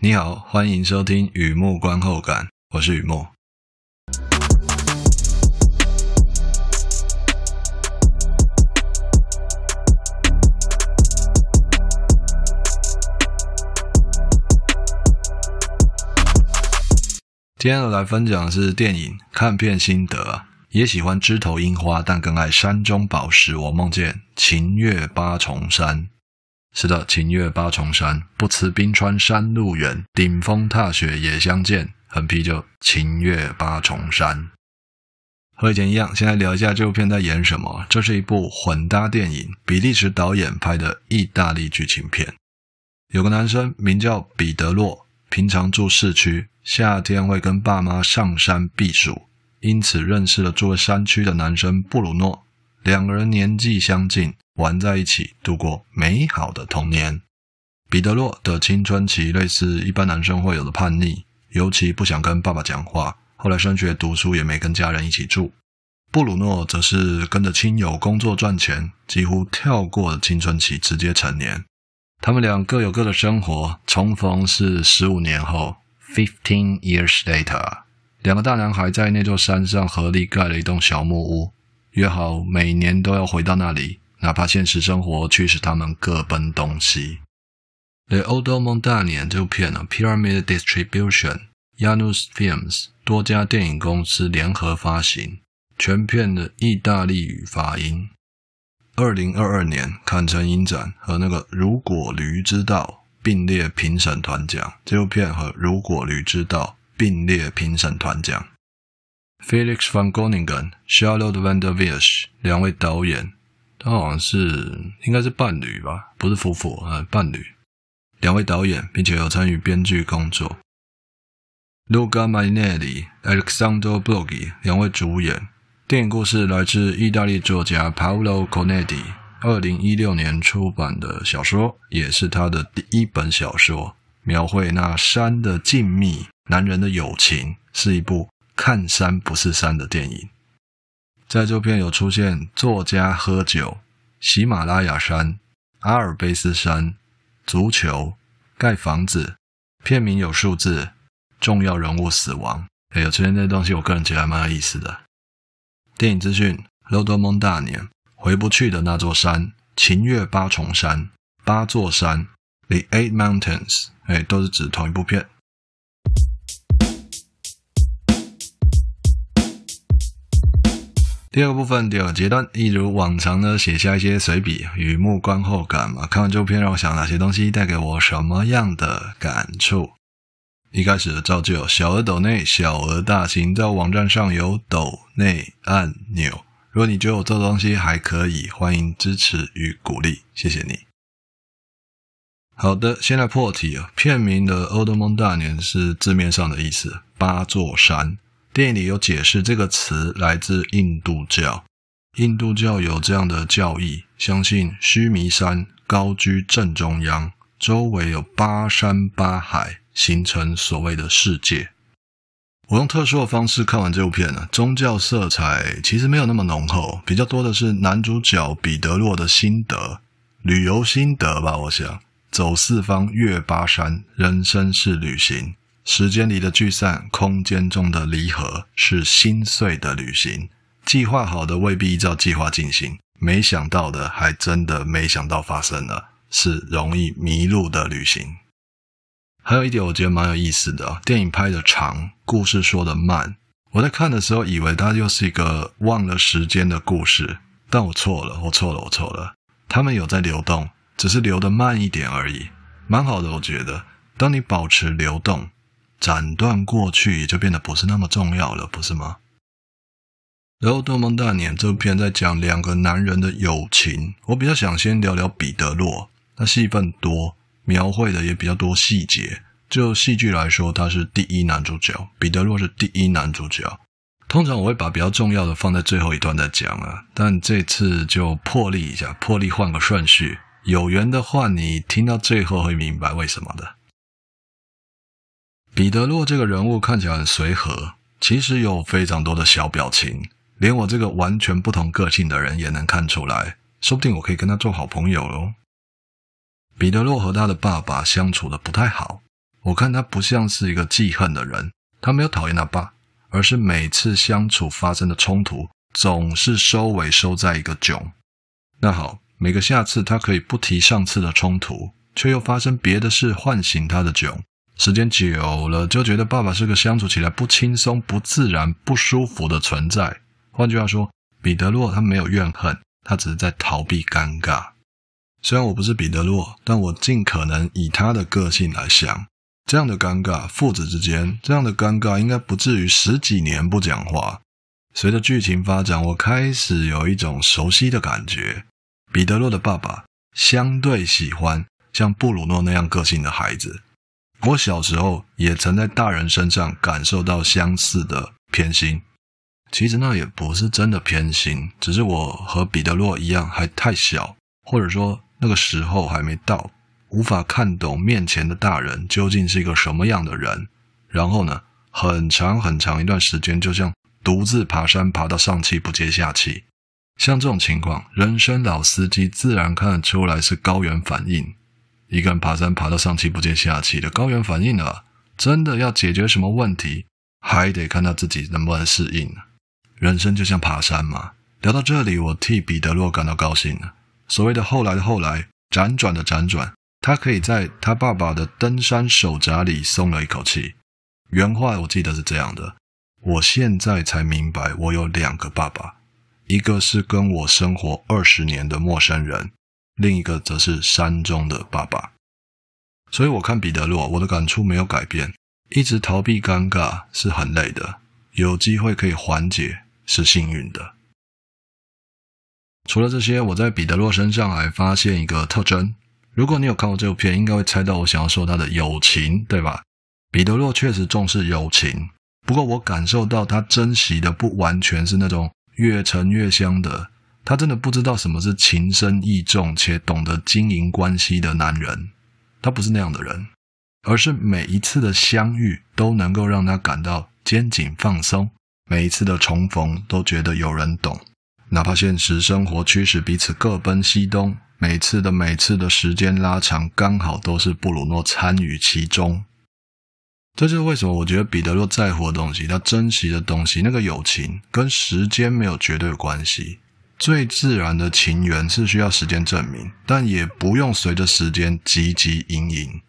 你好，欢迎收听雨幕观后感，我是雨幕。今天我来分享的是电影看片心得，也喜欢枝头樱花，但更爱山中宝石。我梦见秦月八重山，是的，秦越八重山，不辞冰川山路远，顶峰踏雪也相见。横批就秦越八重山。和以前一样，先来聊一下这部片在演什么。这是一部混搭电影，比利时导演拍的意大利剧情片。有个男生名叫彼得洛，平常住市区。夏天会跟爸妈上山避暑，因此认识了住在山区的男生布鲁诺。两个人年纪相近，玩在一起，度过美好的童年。彼得洛的青春期类似一般男生会有的叛逆，尤其不想跟爸爸讲话。后来升学读书也没跟家人一起住。布鲁诺则是跟着亲友工作赚钱，几乎跳过了青春期，直接成年。他们俩各有各的生活，重逢是十五年后。Fifteen years later，两个大男孩在那座山上合力盖了一栋小木屋，约好每年都要回到那里，哪怕现实生活驱使他们各奔东西。《Le Auto Montagne》这部片呢，Pyramid Distribution、Yanus Films 多家电影公司联合发行，全片的意大利语发音。二零二二年坎城影展和那个《如果驴知道》。并列评审团奖，这部片和《如果驴知道》并列评审团奖。Felix van Groningen、Charlotte van der Weers 两位导演，他好像是应该是伴侣吧，不是夫妇啊，伴侣。两位导演，并且有参与编剧工作。Luca m a i n e l l i、Alessandro Borghi 两位主演。电影故事来自意大利作家 Paolo Cornedi。二零一六年出版的小说，也是他的第一本小说，描绘那山的静谧、男人的友情，是一部看山不是山的电影。在这片有出现作家喝酒、喜马拉雅山、阿尔卑斯山、足球、盖房子，片名有数字，重要人物死亡，还有出现这些东西，我个人觉得还蛮有意思的。电影资讯：L'Auto Montagne。回不去的那座山，秦越八重山，八座山，The Eight Mountains，哎，都是指同一部片。第二部分，第二阶段，一如往常呢，写下一些随笔，雨幕观后感嘛。看完这部片，让我想哪些东西带给我什么样的感触？一开始的照旧，小额抖内，小额大型，在网站上有抖内按钮。如果你觉得我做的东西还可以，欢迎支持与鼓励，谢谢你。好的，先来破题啊。片名的《Old m o n 大年》是字面上的意思，八座山。电影里有解释，这个词来自印度教。印度教有这样的教义，相信须弥山高居正中央，周围有八山八海，形成所谓的世界。我用特殊的方式看完这部片呢，宗教色彩其实没有那么浓厚，比较多的是男主角彼得洛的心得、旅游心得吧。我想走四方、越八山，人生是旅行；时间里的聚散，空间中的离合，是心碎的旅行。计划好的未必依照计划进行，没想到的还真的没想到发生了，是容易迷路的旅行。还有一点我觉得蛮有意思的，电影拍的长，故事说的慢。我在看的时候以为它又是一个忘了时间的故事，但我错了，我错了，我错了。他们有在流动，只是流得慢一点而已，蛮好的，我觉得。当你保持流动，斩断过去也就变得不是那么重要了，不是吗？然后《多蒙大年》这部片在讲两个男人的友情，我比较想先聊聊彼得洛，他戏份多。描绘的也比较多细节。就戏剧来说，他是第一男主角，彼得洛是第一男主角。通常我会把比较重要的放在最后一段再讲啊，但这次就破例一下，破例换个顺序。有缘的话，你听到最后会明白为什么的。彼得洛这个人物看起来很随和，其实有非常多的小表情，连我这个完全不同个性的人也能看出来。说不定我可以跟他做好朋友喽。彼得洛和他的爸爸相处的不太好，我看他不像是一个记恨的人，他没有讨厌他爸，而是每次相处发生的冲突，总是收尾收在一个囧。那好，每个下次他可以不提上次的冲突，却又发生别的事唤醒他的囧。时间久了，就觉得爸爸是个相处起来不轻松、不自然、不舒服的存在。换句话说，彼得洛他没有怨恨，他只是在逃避尴尬。虽然我不是彼得洛，但我尽可能以他的个性来想。这样的尴尬，父子之间这样的尴尬，应该不至于十几年不讲话。随着剧情发展，我开始有一种熟悉的感觉。彼得洛的爸爸相对喜欢像布鲁诺那样个性的孩子。我小时候也曾在大人身上感受到相似的偏心。其实那也不是真的偏心，只是我和彼得洛一样还太小，或者说那个时候还没到。无法看懂面前的大人究竟是一个什么样的人，然后呢，很长很长一段时间，就像独自爬山爬到上气不接下气。像这种情况，人生老司机自然看得出来是高原反应。一个人爬山爬到上气不接下气的高原反应了，真的要解决什么问题，还得看他自己能不能适应。人生就像爬山嘛。聊到这里，我替彼得洛感到高兴了。所谓的后来的后来，辗转的辗转。他可以在他爸爸的登山手札里松了一口气。原话我记得是这样的：我现在才明白，我有两个爸爸，一个是跟我生活二十年的陌生人，另一个则是山中的爸爸。所以我看彼得洛，我的感触没有改变，一直逃避尴尬是很累的，有机会可以缓解是幸运的。除了这些，我在彼得洛身上还发现一个特征。如果你有看过这部片，应该会猜到我想要说他的友情，对吧？彼得洛确实重视友情，不过我感受到他珍惜的不完全是那种越沉越香的，他真的不知道什么是情深意重且懂得经营关系的男人，他不是那样的人，而是每一次的相遇都能够让他感到肩颈放松，每一次的重逢都觉得有人懂，哪怕现实生活驱使彼此各奔西东。每次的每次的时间拉长，刚好都是布鲁诺参与其中。这就是为什么我觉得彼得洛在乎的东西，他珍惜的东西，那个友情跟时间没有绝对关系。最自然的情缘是需要时间证明，但也不用随着时间汲汲营营。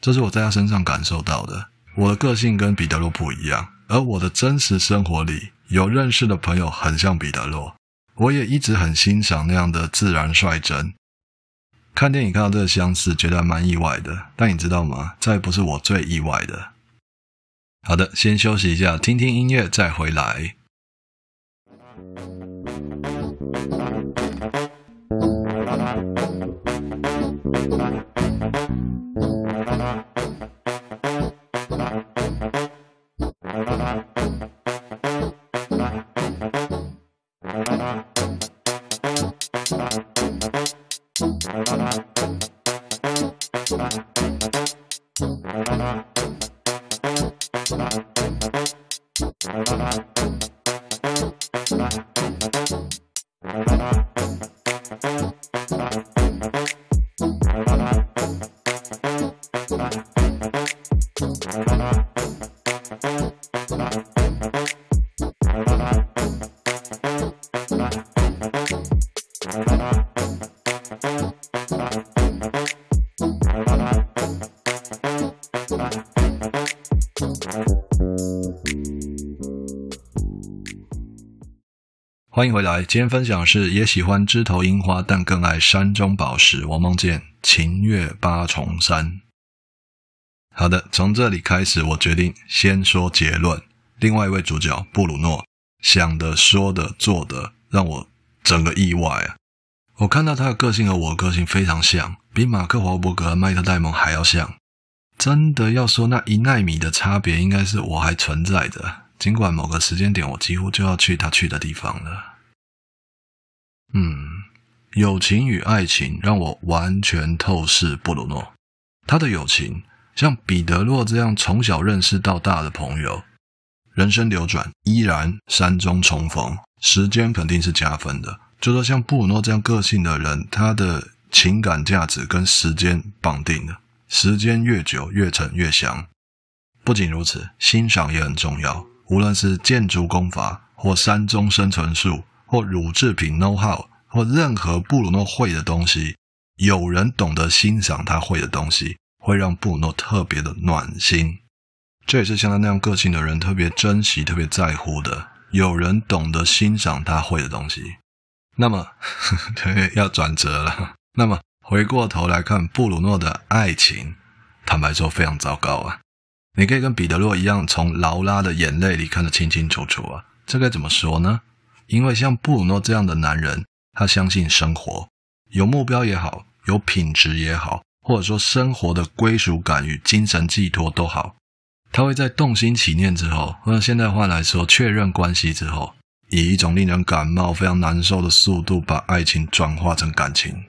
这是我在他身上感受到的。我的个性跟彼得洛不一样，而我的真实生活里有认识的朋友很像彼得洛。我也一直很欣赏那样的自然率真。看电影看到这个相似，觉得蛮意外的。但你知道吗？这不是我最意外的。好的，先休息一下，听听音乐，再回来。Bye. 欢迎回来，今天分享的是也喜欢枝头樱花，但更爱山中宝石。我梦见秦月八重山。好的，从这里开始，我决定先说结论。另外一位主角布鲁诺想的、说的、做的，让我整个意外啊！我看到他的个性和我的个性非常像，比马克华伯格和迈特戴蒙还要像。真的要说那一奈米的差别，应该是我还存在的。尽管某个时间点，我几乎就要去他去的地方了。嗯，友情与爱情让我完全透视布鲁诺。他的友情像彼得洛这样从小认识到大的朋友，人生流转依然山中重逢，时间肯定是加分的。就说像布鲁诺这样个性的人，他的情感价值跟时间绑定的，时间越久越沉越香。不仅如此，欣赏也很重要。无论是建筑工法，或山中生存术，或乳制品 know how，或任何布鲁诺会的东西，有人懂得欣赏他会的东西，会让布鲁诺特别的暖心。这也是像他那样个性的人特别珍惜、特别在乎的。有人懂得欣赏他会的东西，那么呵呵 对，要转折了。那么回过头来看布鲁诺的爱情，坦白说非常糟糕啊。你可以跟彼得洛一样，从劳拉的眼泪里看得清清楚楚啊。这该怎么说呢？因为像布鲁诺这样的男人，他相信生活，有目标也好，有品质也好，或者说生活的归属感与精神寄托都好，他会在动心起念之后，或者现代话来说，确认关系之后，以一种令人感冒、非常难受的速度，把爱情转化成感情。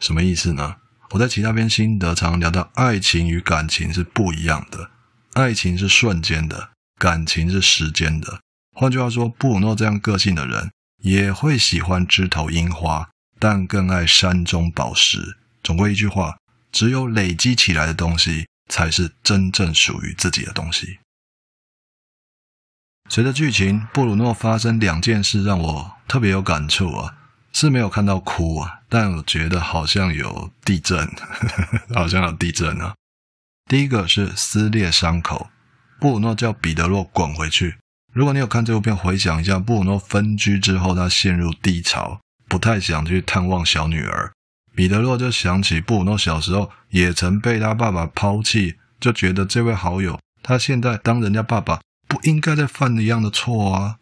什么意思呢？我在其他篇心得常聊到，爱情与感情是不一样的。爱情是瞬间的，感情是时间的。换句话说，布鲁诺这样个性的人也会喜欢枝头樱花，但更爱山中宝石。总归一句话，只有累积起来的东西，才是真正属于自己的东西。随着剧情，布鲁诺发生两件事让我特别有感触啊，是没有看到哭啊，但我觉得好像有地震，好像有地震啊。第一个是撕裂伤口，布鲁诺叫彼得洛滚回去。如果你有看这部片，回想一下，布鲁诺分居之后，他陷入低潮，不太想去探望小女儿。彼得洛就想起布鲁诺小时候也曾被他爸爸抛弃，就觉得这位好友，他现在当人家爸爸不应该再犯一样的错啊。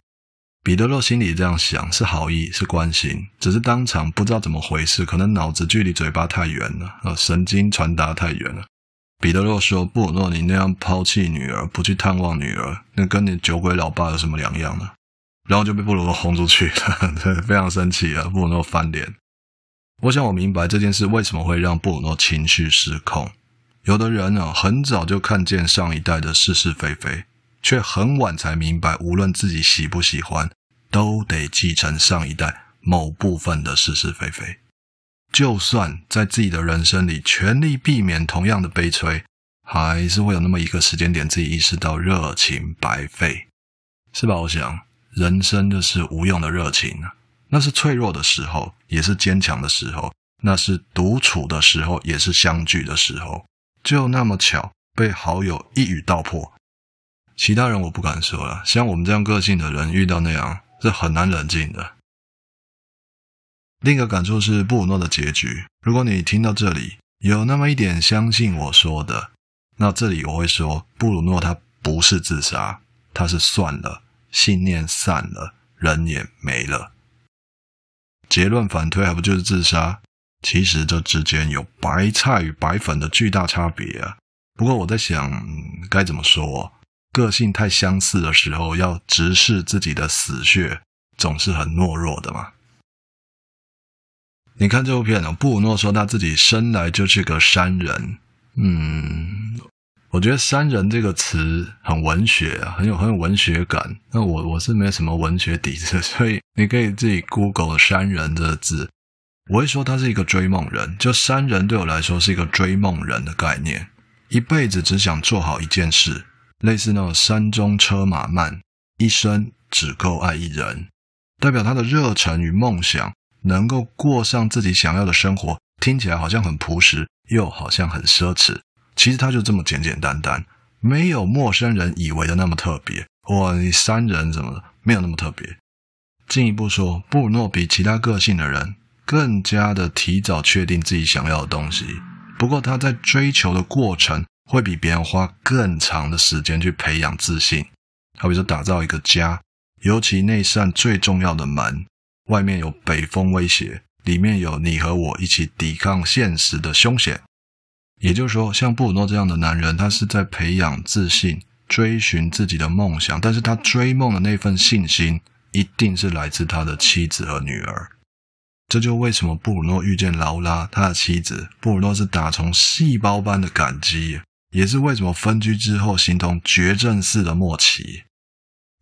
彼得洛心里这样想，是好意，是关心，只是当场不知道怎么回事，可能脑子距离嘴巴太远了，呃神经传达太远了。彼得洛说：“布鲁诺，你那样抛弃女儿，不去探望女儿，那跟你酒鬼老爸有什么两样呢？”然后就被布鲁诺轰出去 了，非常生气啊！布鲁诺翻脸。我想我明白这件事为什么会让布鲁诺情绪失控。有的人啊，很早就看见上一代的是是非非，却很晚才明白，无论自己喜不喜欢，都得继承上一代某部分的是是非非。就算在自己的人生里全力避免同样的悲催，还是会有那么一个时间点，自己意识到热情白费，是吧？我想，人生就是无用的热情啊，那是脆弱的时候，也是坚强的时候；那是独处的时候，也是相聚的时候。就那么巧，被好友一语道破。其他人我不敢说了，像我们这样个性的人，遇到那样是很难冷静的。另一个感触是布鲁诺的结局。如果你听到这里有那么一点相信我说的，那这里我会说，布鲁诺他不是自杀，他是算了，信念散了，人也没了。结论反推还不就是自杀？其实这之间有白菜与白粉的巨大差别啊。不过我在想，该怎么说？个性太相似的时候，要直视自己的死穴，总是很懦弱的嘛。你看这部片呢，布鲁诺说他自己生来就是个山人。嗯，我觉得“山人”这个词很文学，很有很有文学感。那我我是没有什么文学底子，所以你可以自己 Google“ 山人”这个字。我会说他是一个追梦人，就山人对我来说是一个追梦人的概念，一辈子只想做好一件事，类似那种山中车马慢，一生只够爱一人，代表他的热忱与梦想。能够过上自己想要的生活，听起来好像很朴实，又好像很奢侈。其实他就这么简简单单，没有陌生人以为的那么特别。哇，你山人什么的，没有那么特别。进一步说，布鲁诺比其他个性的人更加的提早确定自己想要的东西。不过他在追求的过程，会比别人花更长的时间去培养自信。好比说，打造一个家，尤其那扇最重要的门。外面有北风威胁，里面有你和我一起抵抗现实的凶险。也就是说，像布鲁诺这样的男人，他是在培养自信，追寻自己的梦想。但是他追梦的那份信心，一定是来自他的妻子和女儿。这就为什么布鲁诺遇见劳拉，他的妻子，布鲁诺是打从细胞般的感激，也是为什么分居之后形同绝症似的默契。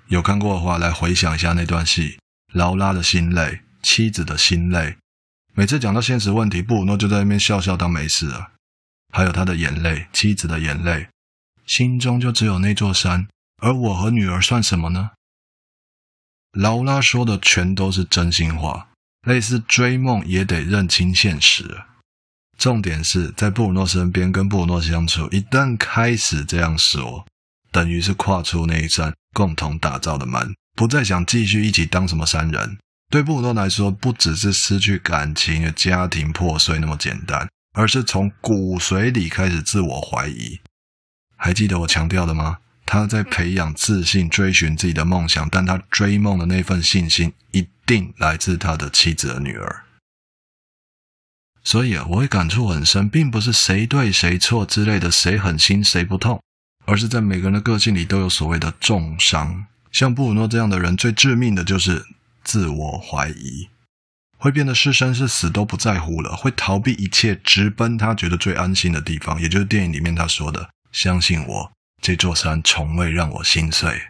有看过的话，来回想一下那段戏。劳拉的心累，妻子的心累。每次讲到现实问题，布鲁诺就在那边笑笑当没事啊。还有他的眼泪，妻子的眼泪，心中就只有那座山，而我和女儿算什么呢？劳拉说的全都是真心话，类似追梦也得认清现实。重点是在布鲁诺身边跟布鲁诺相处，一旦开始这样说，等于是跨出那一扇共同打造的门，不再想继续一起当什么三人。对布鲁诺来说，不只是失去感情、家庭破碎那么简单，而是从骨髓里开始自我怀疑。还记得我强调的吗？他在培养自信，追寻自己的梦想，但他追梦的那份信心，一定来自他的妻子和女儿。所以啊，我会感触很深，并不是谁对谁错之类的，谁狠心谁不痛，而是在每个人的个性里都有所谓的重伤。像布鲁诺这样的人，最致命的就是自我怀疑，会变得是生是死都不在乎了，会逃避一切，直奔他觉得最安心的地方，也就是电影里面他说的：“相信我。”这座山从未让我心碎。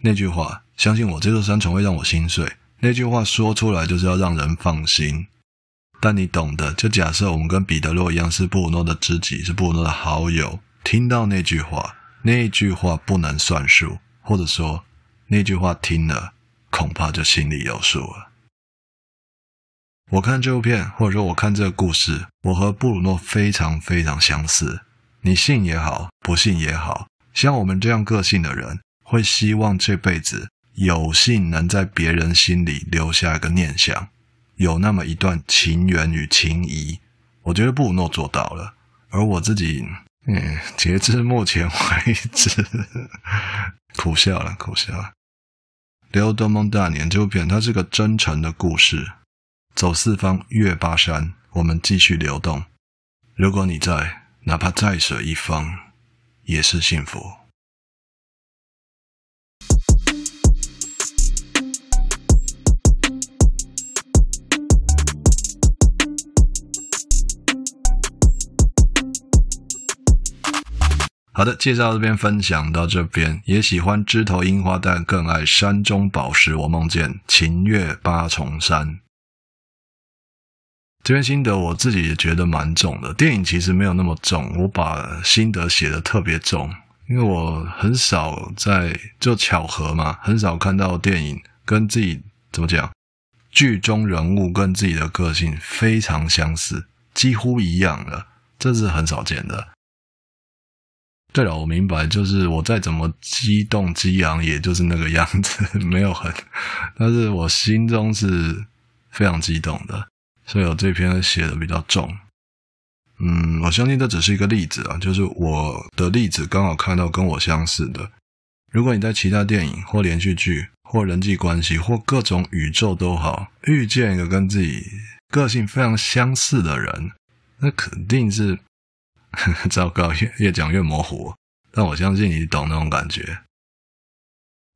那句话，相信我，这座山从未让我心碎。那句话说出来就是要让人放心。但你懂的，就假设我们跟彼得洛一样，是布鲁诺的知己，是布鲁诺的好友。听到那句话，那句话不能算数，或者说那句话听了，恐怕就心里有数了。我看这部片，或者说我看这个故事，我和布鲁诺非常非常相似。你信也好，不信也好。像我们这样个性的人，会希望这辈子有幸能在别人心里留下一个念想，有那么一段情缘与情谊。我觉得布鲁诺做到了，而我自己，嗯，截至目前为止，苦笑了，苦笑了。《刘德蒙大年》这部片，它是个真诚的故事。走四方，越巴山，我们继续流动。如果你在，哪怕再舍一方。也是幸福。好的，介绍这边分享到这边，也喜欢枝头樱花，但更爱山中宝石。我梦见秦月八重山。这边心得我自己也觉得蛮重的，电影其实没有那么重，我把心得写的特别重，因为我很少在就巧合嘛，很少看到电影跟自己怎么讲，剧中人物跟自己的个性非常相似，几乎一样的，这是很少见的。对了，我明白，就是我再怎么激动激昂，也就是那个样子，没有很，但是我心中是非常激动的。所以我这篇写的比较重，嗯，我相信这只是一个例子啊，就是我的例子刚好看到跟我相似的。如果你在其他电影或连续剧或人际关系或各种宇宙都好，遇见一个跟自己个性非常相似的人，那肯定是 糟糕，越越讲越模糊。但我相信你懂那种感觉。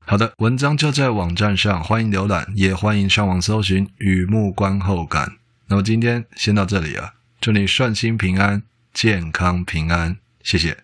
好的，文章就在网站上，欢迎浏览，也欢迎上网搜寻雨幕观后感。那么今天先到这里了，祝你顺心平安、健康平安，谢谢。